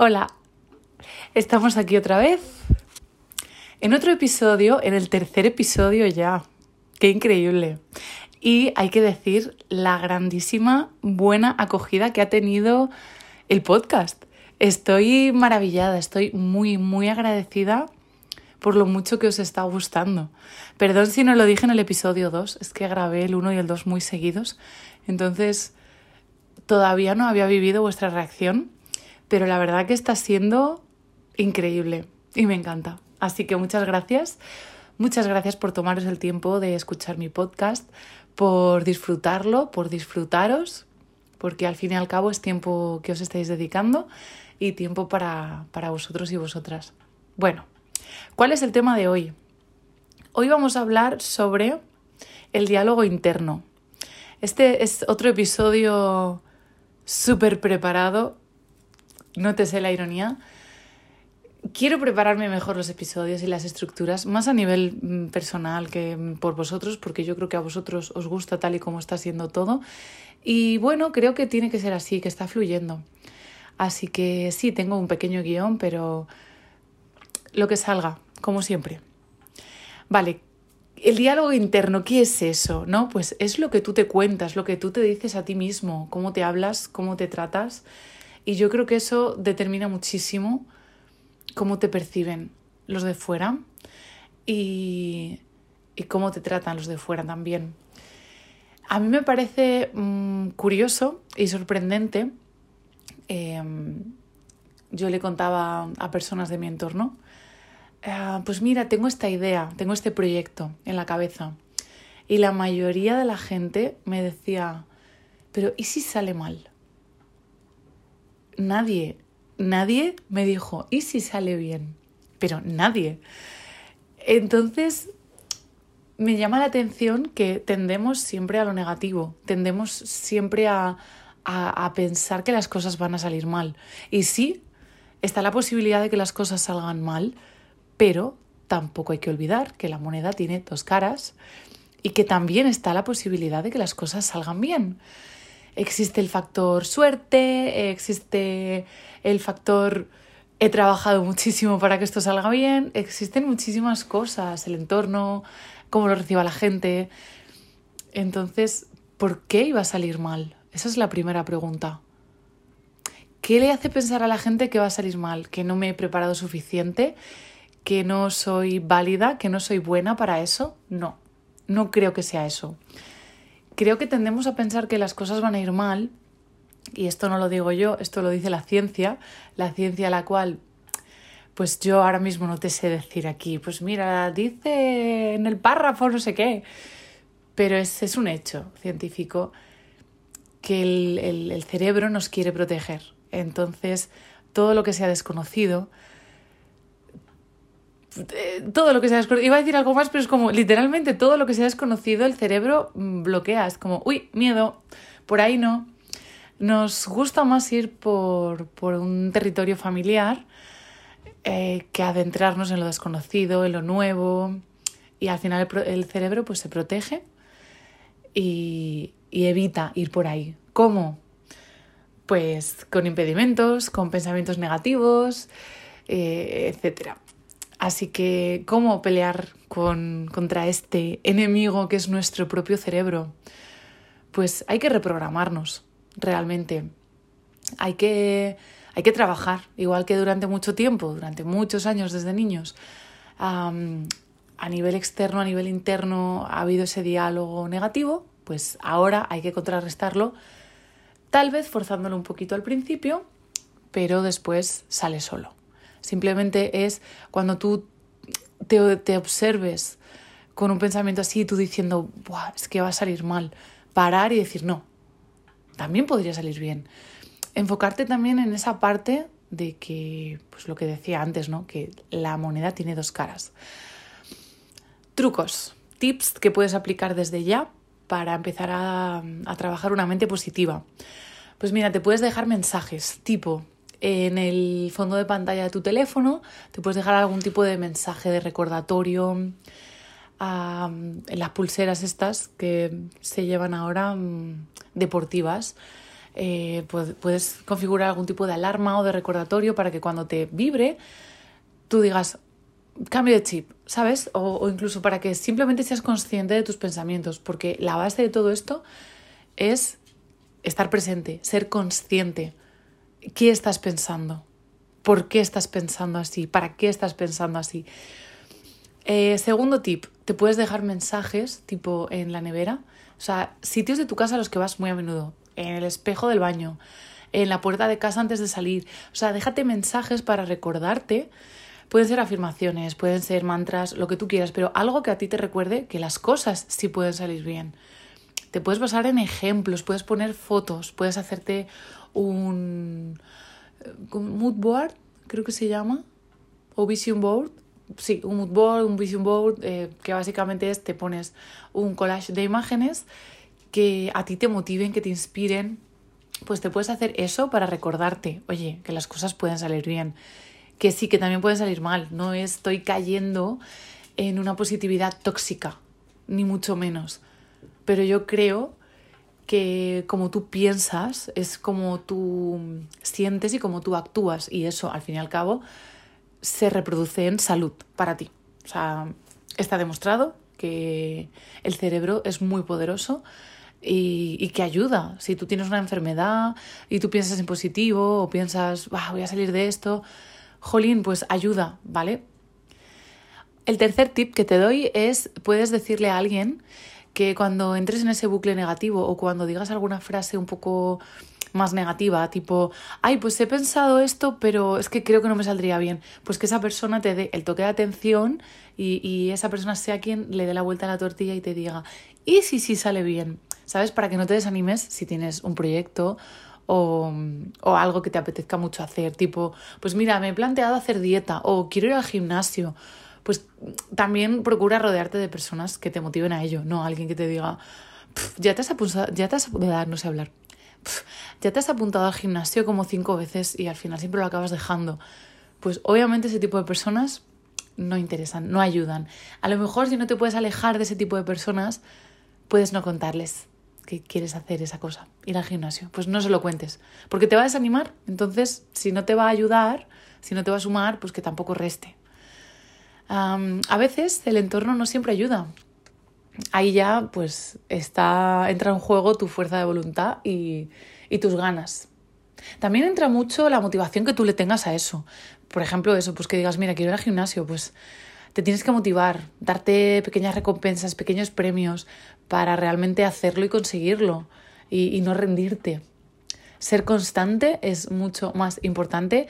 Hola, estamos aquí otra vez. En otro episodio, en el tercer episodio ya. Qué increíble. Y hay que decir la grandísima buena acogida que ha tenido el podcast. Estoy maravillada, estoy muy, muy agradecida por lo mucho que os está gustando. Perdón si no lo dije en el episodio 2, es que grabé el 1 y el 2 muy seguidos, entonces todavía no había vivido vuestra reacción pero la verdad que está siendo increíble y me encanta. Así que muchas gracias. Muchas gracias por tomaros el tiempo de escuchar mi podcast, por disfrutarlo, por disfrutaros, porque al fin y al cabo es tiempo que os estáis dedicando y tiempo para, para vosotros y vosotras. Bueno, ¿cuál es el tema de hoy? Hoy vamos a hablar sobre el diálogo interno. Este es otro episodio súper preparado nótese la ironía. Quiero prepararme mejor los episodios y las estructuras, más a nivel mm, personal que mm, por vosotros, porque yo creo que a vosotros os gusta tal y como está siendo todo. Y bueno, creo que tiene que ser así, que está fluyendo. Así que sí, tengo un pequeño guion, pero lo que salga, como siempre. Vale, el diálogo interno, ¿qué es eso? ¿No? Pues es lo que tú te cuentas, lo que tú te dices a ti mismo, cómo te hablas, cómo te tratas y yo creo que eso determina muchísimo cómo te perciben los de fuera y, cómo te tratan los de fuera también. A mí me parece mm, curioso y sorprendente. Em, yo le contaba a personas de mi entorno, ah, pues mira, tengo esta idea, tengo este proyecto en la cabeza. Y la mayoría de la gente me decía, pero ¿y si sale mal? Nadie, nadie me dijo, ¿y si sale bien? Pero nadie. Entonces, me llama la atención que tendemos siempre a lo negativo, tendemos siempre a, a, pensar que las cosas van a salir mal. Y sí, está la posibilidad de que las cosas salgan mal, pero tampoco hay que olvidar que la moneda tiene dos caras y que también está la posibilidad de que las cosas salgan bien existe el factor suerte, existe el factor he trabajado muchísimo para que esto salga bien, existen muchísimas cosas, el entorno, cómo lo reciba la gente. Entonces, ¿por qué iba a salir mal? Esa es la primera pregunta. ¿Qué le hace pensar a la gente que va a salir mal? ¿Que no me he preparado suficiente? ¿Que no soy válida? ¿Que no soy buena para eso? No, no creo que sea eso creo que tendemos a pensar que las cosas van a ir mal, y esto no lo digo yo, esto lo dice la ciencia, la ciencia a la cual pues yo ahora mismo no te sé decir aquí, pues mira, dice en el párrafo no sé qué, pero es, es un hecho científico que el, el cerebro nos quiere proteger. Entonces, todo lo que sea desconocido, todo lo que sea desconocido, iba a decir algo más, pero es como literalmente todo lo que sea desconocido, el cerebro mm, bloquea, es como, uy, miedo, por ahí no. Nos gusta más ir por, por un territorio familiar eh, que adentrarnos en lo desconocido, en lo nuevo, y al final el, cerebro pues se protege y, y evita ir por ahí. ¿Cómo? Pues con impedimentos, con pensamientos negativos, eh, etcétera. Así que, ¿cómo pelear con, contra este enemigo que es nuestro propio cerebro? Pues hay que reprogramarnos, realmente. Hay que, hay que trabajar, igual que durante mucho tiempo, durante muchos años desde niños. a nivel externo, a nivel interno, ha habido ese diálogo negativo, pues ahora hay que contrarrestarlo, tal vez forzándolo un poquito al principio, pero después sale solo. Simplemente es cuando tú te, te observes con un pensamiento así, tú diciendo, Buah, es que va a salir mal, parar y decir, no, también podría salir bien. Enfocarte también en esa parte de que, pues lo que decía antes, ¿no? Que la moneda tiene dos caras. Trucos, tips que puedes aplicar desde ya para empezar a, a trabajar una mente positiva. Pues mira, te puedes dejar mensajes tipo, en el fondo de pantalla de tu teléfono, te puedes dejar algún tipo de mensaje de recordatorio, en las pulseras estas que se llevan ahora mm, deportivas. eh, puedes configurar algún tipo de alarma o de recordatorio para que cuando te vibre, tú digas, cambio de chip, ¿sabes? O, incluso para que simplemente seas consciente de tus pensamientos, porque la base de todo esto es estar presente, ser consciente. ¿Qué estás pensando? ¿Por qué estás pensando así? ¿Para qué estás pensando así? Eh, segundo tip, te puedes dejar mensajes tipo en la nevera, o sea, sitios de tu casa a los que vas muy a menudo, en el espejo del baño, en la puerta de casa antes de salir, o sea, déjate mensajes para recordarte. Pueden ser afirmaciones, pueden ser mantras, lo que tú quieras, pero algo que a ti te recuerde que las cosas sí pueden salir bien. Te puedes basar en ejemplos, puedes poner fotos, puedes hacerte un mood board, creo que se llama, o vision board. Sí, un mood board, un vision board, eh, que básicamente es te pones un collage de imágenes que a ti te motiven, que te inspiren. Pues te puedes hacer eso para recordarte, oye, que las cosas pueden salir bien, que sí, que también pueden salir mal. No estoy cayendo en una positividad tóxica, ni mucho menos. Pero yo creo que como tú piensas es como tú sientes y como tú actúas y eso al fin y al cabo se reproduce en salud para ti. O sea, está demostrado que el cerebro es muy poderoso y, que ayuda. Si tú tienes una enfermedad y tú piensas en positivo o piensas, voy a salir de esto, jolín, pues ayuda, ¿vale? El tercer tip que te doy es, puedes decirle a alguien que cuando entres en ese bucle negativo o cuando digas alguna frase un poco más negativa, tipo, ay, pues he pensado esto, pero es que creo que no me saldría bien, pues que esa persona te dé el toque de atención y, y esa persona sea quien le dé la vuelta a la tortilla y te diga, y si sí sale bien, ¿sabes? Para que no te desanimes si tienes un proyecto o, o, algo que te apetezca mucho hacer, tipo, pues mira, me he planteado hacer dieta o quiero ir al gimnasio pues también procura rodearte de personas que te motiven a ello, no alguien que te diga, ya te has apuntado, ya te has, no sé hablar, ya te has apuntado al gimnasio como cinco veces y al final siempre lo acabas dejando. Pues obviamente ese tipo de personas no interesan, no ayudan. A lo mejor si no te puedes alejar de ese tipo de personas, puedes no contarles que quieres hacer esa cosa, ir al gimnasio. Pues no se lo cuentes, porque te va a desanimar. Entonces, si no te va a ayudar, si no te va a sumar, pues que tampoco reste a veces el entorno no siempre ayuda. Ahí ya pues está, entra en juego tu fuerza de voluntad y, tus ganas. También entra mucho la motivación que tú le tengas a eso. Por ejemplo, eso, pues que digas, mira, quiero ir al gimnasio, pues te tienes que motivar, darte pequeñas recompensas, pequeños premios para realmente hacerlo y conseguirlo y no rendirte. Ser constante es mucho más importante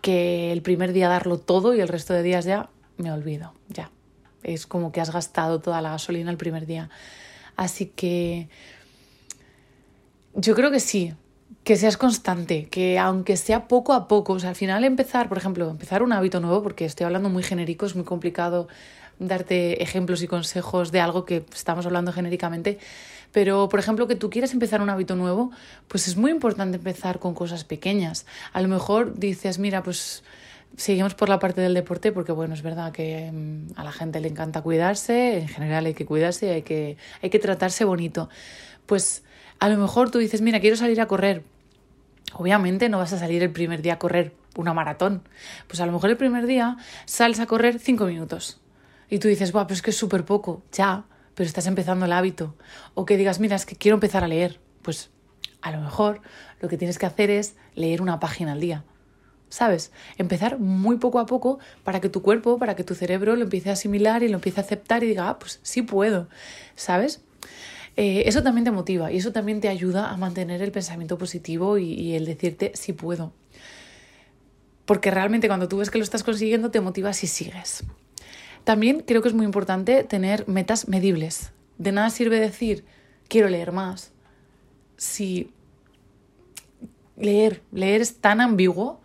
que el primer día darlo todo y el resto de días ya me olvido, ya. Es como que has gastado toda la gasolina el primer día. Así que yo creo que sí, que seas constante, que aunque sea poco a poco, o sea, al final empezar, por ejemplo, empezar un hábito nuevo, porque estoy hablando muy genérico, es muy complicado darte ejemplos y consejos de algo que estamos hablando genéricamente, pero por ejemplo que tú quieras empezar un hábito nuevo, pues es muy importante empezar con cosas pequeñas. A lo mejor dices, mira, pues seguimos por la parte del deporte porque, bueno, es verdad que mm, a la gente le encanta cuidarse, en general hay que cuidarse y hay que, hay que tratarse bonito. Pues a lo mejor tú dices, mira, quiero salir a correr. Obviamente no vas a salir el primer día a correr una maratón. Pues a lo mejor el primer día sales a correr cinco minutos. Y tú dices, Buah, pero es que es súper poco. Ya, pero estás empezando el hábito. O que digas, mira, es que quiero empezar a leer. Pues a lo mejor lo que tienes que hacer es leer una página al día ¿sabes? Empezar muy poco a poco para que tu cuerpo, para que tu cerebro lo empiece a asimilar y lo empiece a aceptar y diga, ah, pues sí puedo, ¿sabes? Eh, eso también te motiva y eso también te ayuda a mantener el pensamiento positivo y, el decirte sí puedo. Porque realmente cuando tú ves que lo estás consiguiendo te motivas y sigues. También creo que es muy importante tener metas medibles. De nada sirve decir quiero leer más si leer, leer es tan ambiguo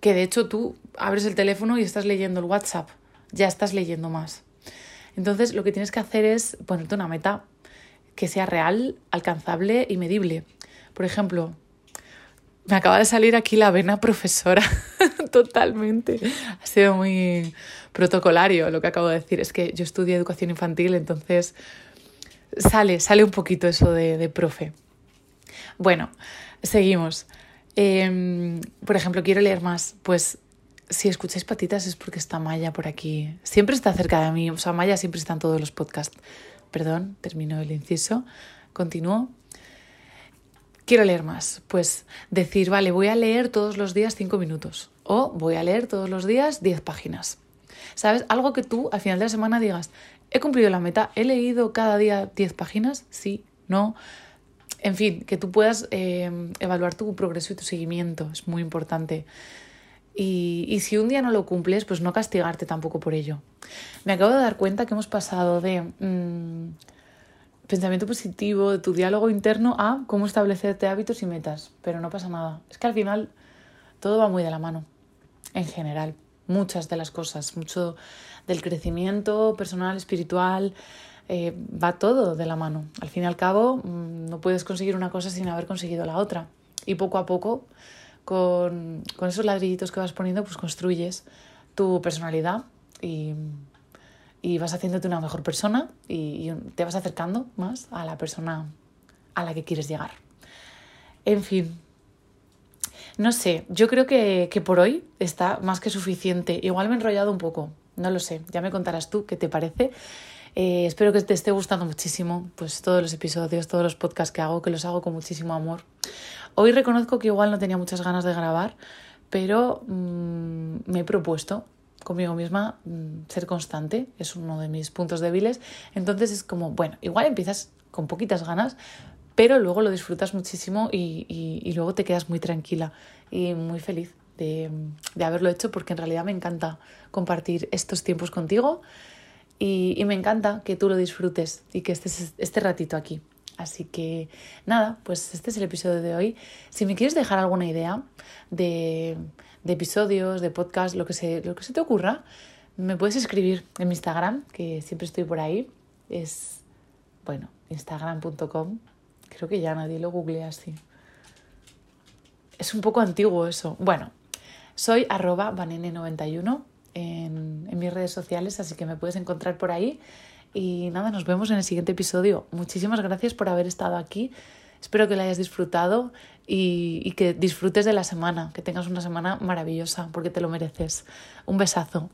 que de hecho tú abres el teléfono y estás leyendo el WhatsApp, ya estás leyendo más. Entonces lo que tienes que hacer es ponerte una meta que sea real, alcanzable y medible. Por ejemplo, me acaba de salir aquí la vena profesora, totalmente. Ha sido muy protocolario lo que acabo de decir. Es que yo estudio educación infantil, entonces sale, sale un poquito eso de, de profe. Bueno, seguimos. Em, por ejemplo, quiero leer más. Pues si escucháis patitas es porque está Maya por aquí. Siempre está cerca de mí. O sea, Maya siempre está en todos los podcasts. Perdón, termino el inciso. Continúo. Quiero leer más. Pues decir, vale, voy a leer todos los días cinco minutos. O voy a leer todos los días diez páginas. ¿Sabes? Algo que tú al final de la semana digas, he cumplido la meta, he leído cada día diez páginas, sí, no. En fin, que tú puedas eh, evaluar tu progreso y tu seguimiento, es muy importante. Y, si un día no lo cumples, pues no castigarte tampoco por ello. Me acabo de dar cuenta que hemos pasado de mm, pensamiento positivo, de tu diálogo interno, a cómo establecerte hábitos y metas. Pero no pasa nada. Es que al final todo va muy de la mano, en general. Muchas de las cosas, mucho del crecimiento personal, espiritual, eh, va todo de la mano. Al fin y al cabo, mm, no puedes conseguir una cosa sin haber conseguido la otra. Y poco a poco, con, esos ladrillitos que vas poniendo, pues construyes tu personalidad y, vas haciéndote una mejor persona y, te vas acercando más a la persona a la que quieres llegar. En fin, no sé, yo creo que, que, por hoy está más que suficiente. Igual me he enrollado un poco, no lo sé, ya me contarás tú qué te parece. Eh, espero que te esté gustando muchísimo pues todos los episodios, todos los podcasts que hago, que los hago con muchísimo amor. Hoy reconozco que igual no tenía muchas ganas de grabar, pero mm, me he propuesto conmigo misma mm, ser constante, es uno de mis puntos débiles. Entonces es como, bueno, igual empiezas con poquitas ganas, pero luego lo disfrutas muchísimo y, y, luego te quedas muy tranquila y muy feliz de, de haberlo hecho porque en realidad me encanta compartir estos tiempos contigo y, me encanta que tú lo disfrutes y que estés este ratito aquí. Así que nada, pues este es el episodio de hoy. Si me quieres dejar alguna idea de, episodios, de podcast, lo que, se, lo que se te ocurra, me puedes escribir en mi Instagram, que siempre estoy por ahí. Es, bueno, instagram.com. Creo que ya nadie lo googlea así. Es un poco antiguo eso. Bueno, soy arroba vanene91 en, mis redes sociales, así que me puedes encontrar por ahí. Y nada, nos vemos en el siguiente episodio. Muchísimas gracias por haber estado aquí. Espero que lo hayas disfrutado y, y, que disfrutes de la semana, que tengas una semana maravillosa, porque te lo mereces. Un besazo.